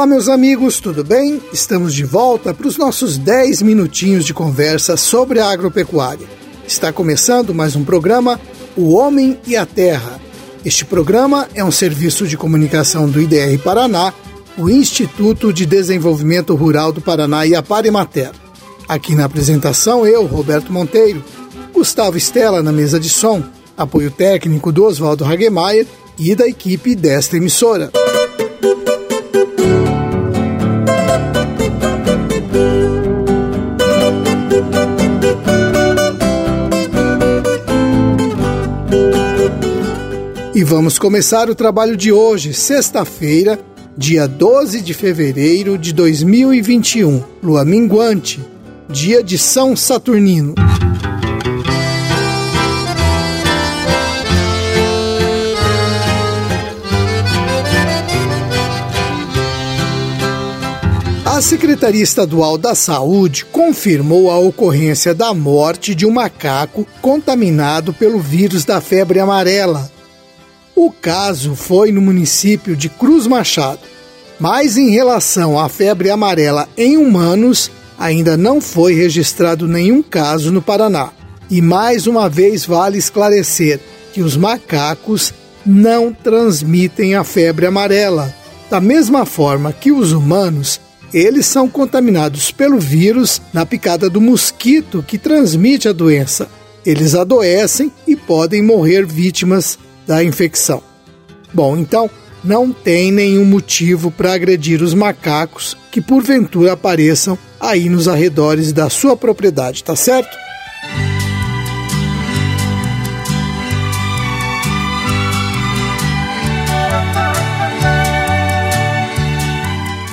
Olá, meus amigos, tudo bem? Estamos de volta para os nossos 10 minutinhos de conversa sobre a agropecuária. Está começando mais um programa, O Homem e a Terra. Este programa é um serviço de comunicação do IDR Paraná, o Instituto de Desenvolvimento Rural do Paraná e a Parimater. Aqui na apresentação, eu, Roberto Monteiro, Gustavo Estela na mesa de som, apoio técnico do Oswaldo Hagemeyer e da equipe desta emissora. E vamos começar o trabalho de hoje, sexta-feira, dia 12 de fevereiro de 2021, lua minguante, dia de São Saturnino. A Secretaria Estadual da Saúde confirmou a ocorrência da morte de um macaco contaminado pelo vírus da febre amarela o caso foi no município de Cruz Machado, mas em relação à febre amarela em humanos, ainda não foi registrado nenhum caso no Paraná. E mais uma vez vale esclarecer que os macacos não transmitem a febre amarela. Da mesma forma que os humanos, eles são contaminados pelo vírus na picada do mosquito que transmite a doença. Eles adoecem e podem morrer vítimas da infecção. Bom, então não tem nenhum motivo para agredir os macacos que porventura apareçam aí nos arredores da sua propriedade, tá certo?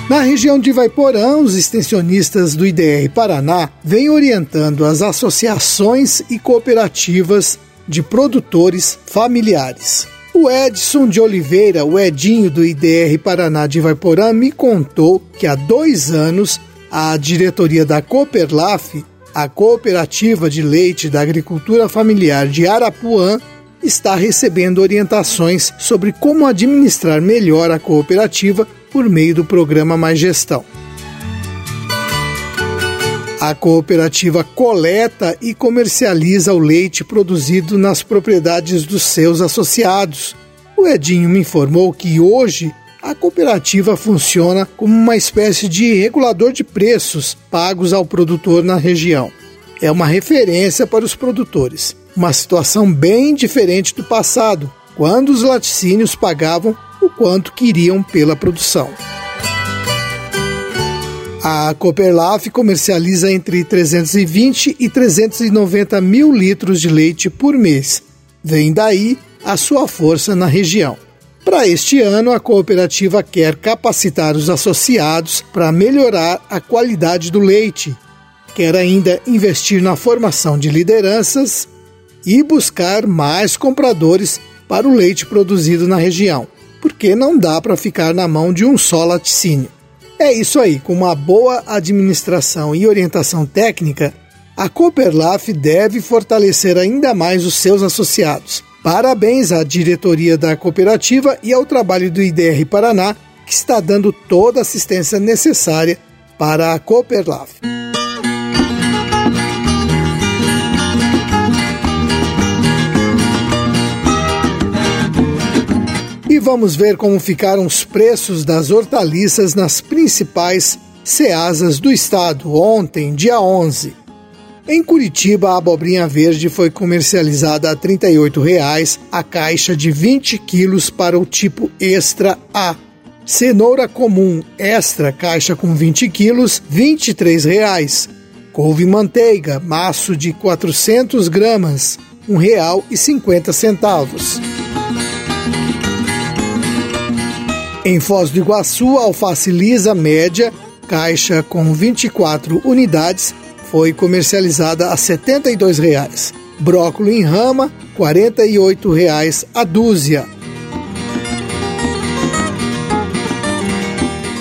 Na região de Vaiporã, os extensionistas do IDR Paraná vêm orientando as associações e cooperativas de produtores familiares. O Edson de Oliveira, o Edinho do IDR Paraná de Vaiporã, me contou que há dois anos a diretoria da Cooperlaf, a Cooperativa de Leite da Agricultura Familiar de Arapuã, está recebendo orientações sobre como administrar melhor a cooperativa por meio do programa Mais Gestão. A cooperativa coleta e comercializa o leite produzido nas propriedades dos seus associados. O Edinho me informou que hoje a cooperativa funciona como uma espécie de regulador de preços pagos ao produtor na região. É uma referência para os produtores, uma situação bem diferente do passado, quando os laticínios pagavam o quanto queriam pela produção. A Cooperlaf comercializa entre 320 e 390 mil litros de leite por mês. Vem daí a sua força na região. Para este ano, a cooperativa quer capacitar os associados para melhorar a qualidade do leite. Quer ainda investir na formação de lideranças e buscar mais compradores para o leite produzido na região, porque não dá para ficar na mão de um só laticínio. É isso aí, com uma boa administração e orientação técnica, a Cooperlaf deve fortalecer ainda mais os seus associados. Parabéns à diretoria da cooperativa e ao trabalho do IDR Paraná, que está dando toda a assistência necessária para a Cooperlaf. E vamos ver como ficaram os preços das hortaliças nas principais ceasas do estado ontem, dia 11. Em Curitiba, a abobrinha verde foi comercializada a R$ 38,00 a caixa de 20 quilos para o tipo Extra A. Cenoura comum extra caixa com 20 quilos, R$ 23,00. Couve manteiga, maço de 400 gramas, R$ 1,50. Em Foz do Iguaçu, alface lisa média, caixa com 24 unidades, foi comercializada a R$ 72,00. Brócolis em rama, R$ 48,00 a dúzia.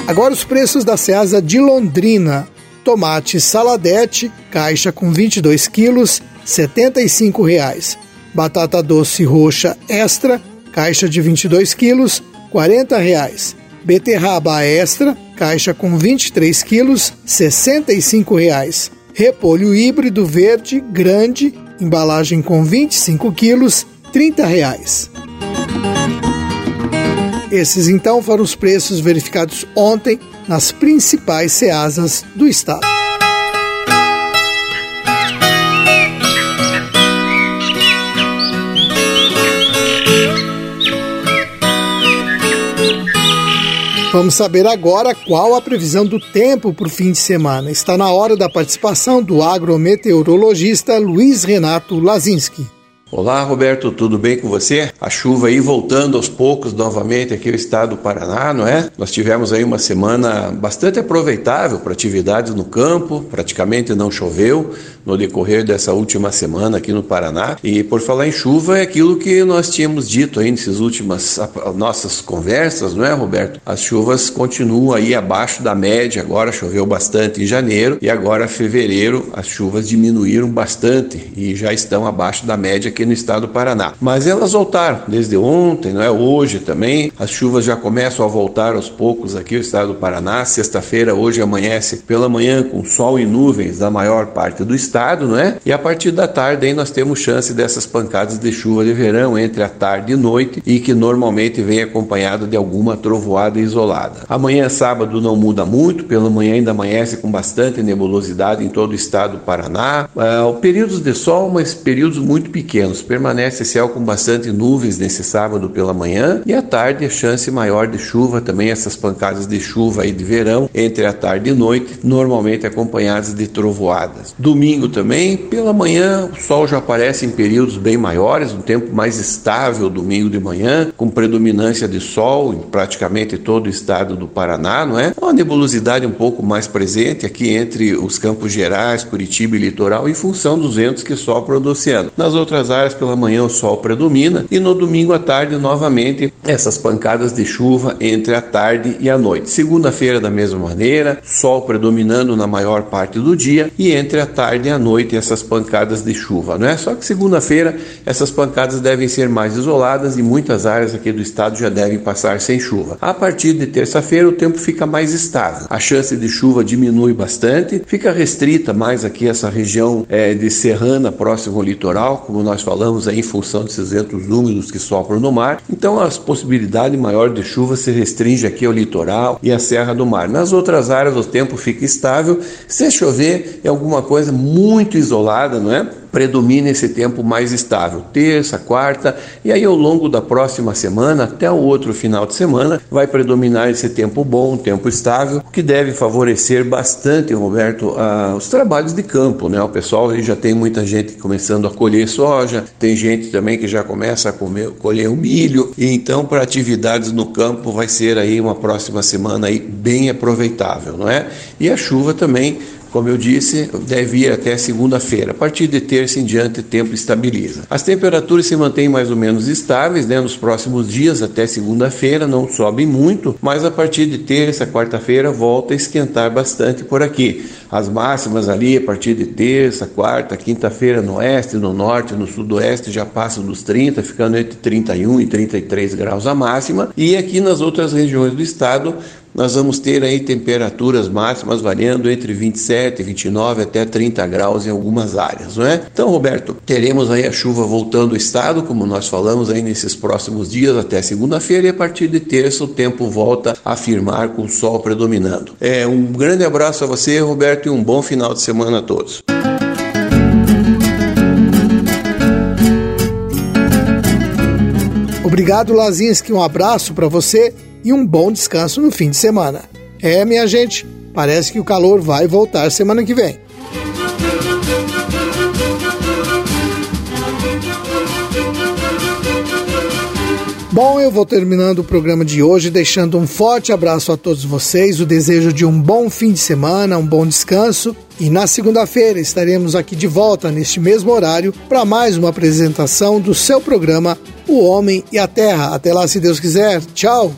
Agora os preços da Ceasa de Londrina. Tomate saladete, caixa com 22 quilos, R$ 75,00. Batata doce roxa extra, caixa de 22 quilos, R$ 40,00. Beterraba extra, caixa com 23 quilos, R$ 65,00. Repolho híbrido verde grande, embalagem com 25 quilos, R$ 30,00. Esses então foram os preços verificados ontem nas principais ceasas do estado. Vamos saber agora qual a previsão do tempo para o fim de semana. Está na hora da participação do agrometeorologista Luiz Renato Lazinski. Olá, Roberto, tudo bem com você? A chuva aí voltando aos poucos novamente aqui no estado do Paraná, não é? Nós tivemos aí uma semana bastante aproveitável para atividades no campo, praticamente não choveu no decorrer dessa última semana aqui no Paraná. E por falar em chuva, é aquilo que nós tínhamos dito aí nessas últimas nossas conversas, não é, Roberto? As chuvas continuam aí abaixo da média, agora choveu bastante em janeiro e agora fevereiro as chuvas diminuíram bastante e já estão abaixo da média aqui no estado do Paraná. Mas elas voltaram desde ontem, não é? Hoje também. As chuvas já começam a voltar aos poucos aqui no estado do Paraná. Sexta-feira, hoje amanhece pela manhã com sol e nuvens da maior parte do estado, não é? E a partir da tarde aí nós temos chance dessas pancadas de chuva de verão entre a tarde e noite e que normalmente vem acompanhado de alguma trovoada isolada. Amanhã, sábado, não muda muito. Pela manhã ainda amanhece com bastante nebulosidade em todo o estado do Paraná. Uh, períodos de sol, mas períodos muito pequenos menos. Permanece céu com bastante nuvens nesse sábado pela manhã e à tarde a chance maior de chuva também essas pancadas de chuva aí de verão entre a tarde e noite, normalmente acompanhadas de trovoadas. Domingo também, pela manhã, o sol já aparece em períodos bem maiores, um tempo mais estável domingo de manhã, com predominância de sol em praticamente todo o estado do Paraná, não é? Uma nebulosidade um pouco mais presente aqui entre os Campos Gerais, Curitiba e Litoral, em função dos ventos que sopram do oceano. Nas outras pela manhã o sol predomina e no domingo à tarde novamente essas pancadas de chuva entre a tarde e a noite. Segunda-feira da mesma maneira, sol predominando na maior parte do dia e entre a tarde e a noite essas pancadas de chuva, não é? Só que segunda-feira essas pancadas devem ser mais isoladas e muitas áreas aqui do estado já devem passar sem chuva. A partir de terça-feira o tempo fica mais estável. A chance de chuva diminui bastante, fica restrita mais aqui essa região é, de serrana próximo ao litoral, como nós falamos aí em função desses ventos úmidos que sopram no mar. Então a possibilidade maior de chuva se restringe aqui ao litoral e à Serra do Mar. Nas outras áreas o tempo fica estável. Se chover é alguma coisa muito isolada, não é? Predomina esse tempo mais estável, terça, quarta, e aí ao longo da próxima semana, até o outro final de semana, vai predominar esse tempo bom, tempo estável, que deve favorecer bastante, Roberto, os trabalhos de campo, né? O pessoal já tem muita gente começando a colher soja, tem gente também que já começa a comer, colher o milho, e então para atividades no campo vai ser aí uma próxima semana aí bem aproveitável, não é? E a chuva também como eu disse, deve ir até segunda-feira. A partir de terça em diante, o tempo estabiliza. As temperaturas se mantêm mais ou menos estáveis né, nos próximos dias, até segunda-feira, não sobem muito, mas a partir de terça, quarta-feira, volta a esquentar bastante por aqui. As máximas ali, a partir de terça, quarta, quinta-feira, no oeste, no norte, no sudoeste, já passam dos 30, ficando entre 31 e 33 graus a máxima. E aqui nas outras regiões do estado, nós vamos ter aí temperaturas máximas variando entre 27, 29 até 30 graus em algumas áreas, não é? Então, Roberto, teremos aí a chuva voltando ao estado, como nós falamos aí nesses próximos dias até segunda-feira e a partir de terça o tempo volta a firmar com o sol predominando. É um grande abraço a você, Roberto, e um bom final de semana a todos. Obrigado, Lazinski. Um abraço para você e um bom descanso no fim de semana. É, minha gente, parece que o calor vai voltar semana que vem. Bom, eu vou terminando o programa de hoje deixando um forte abraço a todos vocês, o desejo de um bom fim de semana, um bom descanso. E na segunda-feira estaremos aqui de volta neste mesmo horário para mais uma apresentação do seu programa O Homem e a Terra. Até lá, se Deus quiser. Tchau!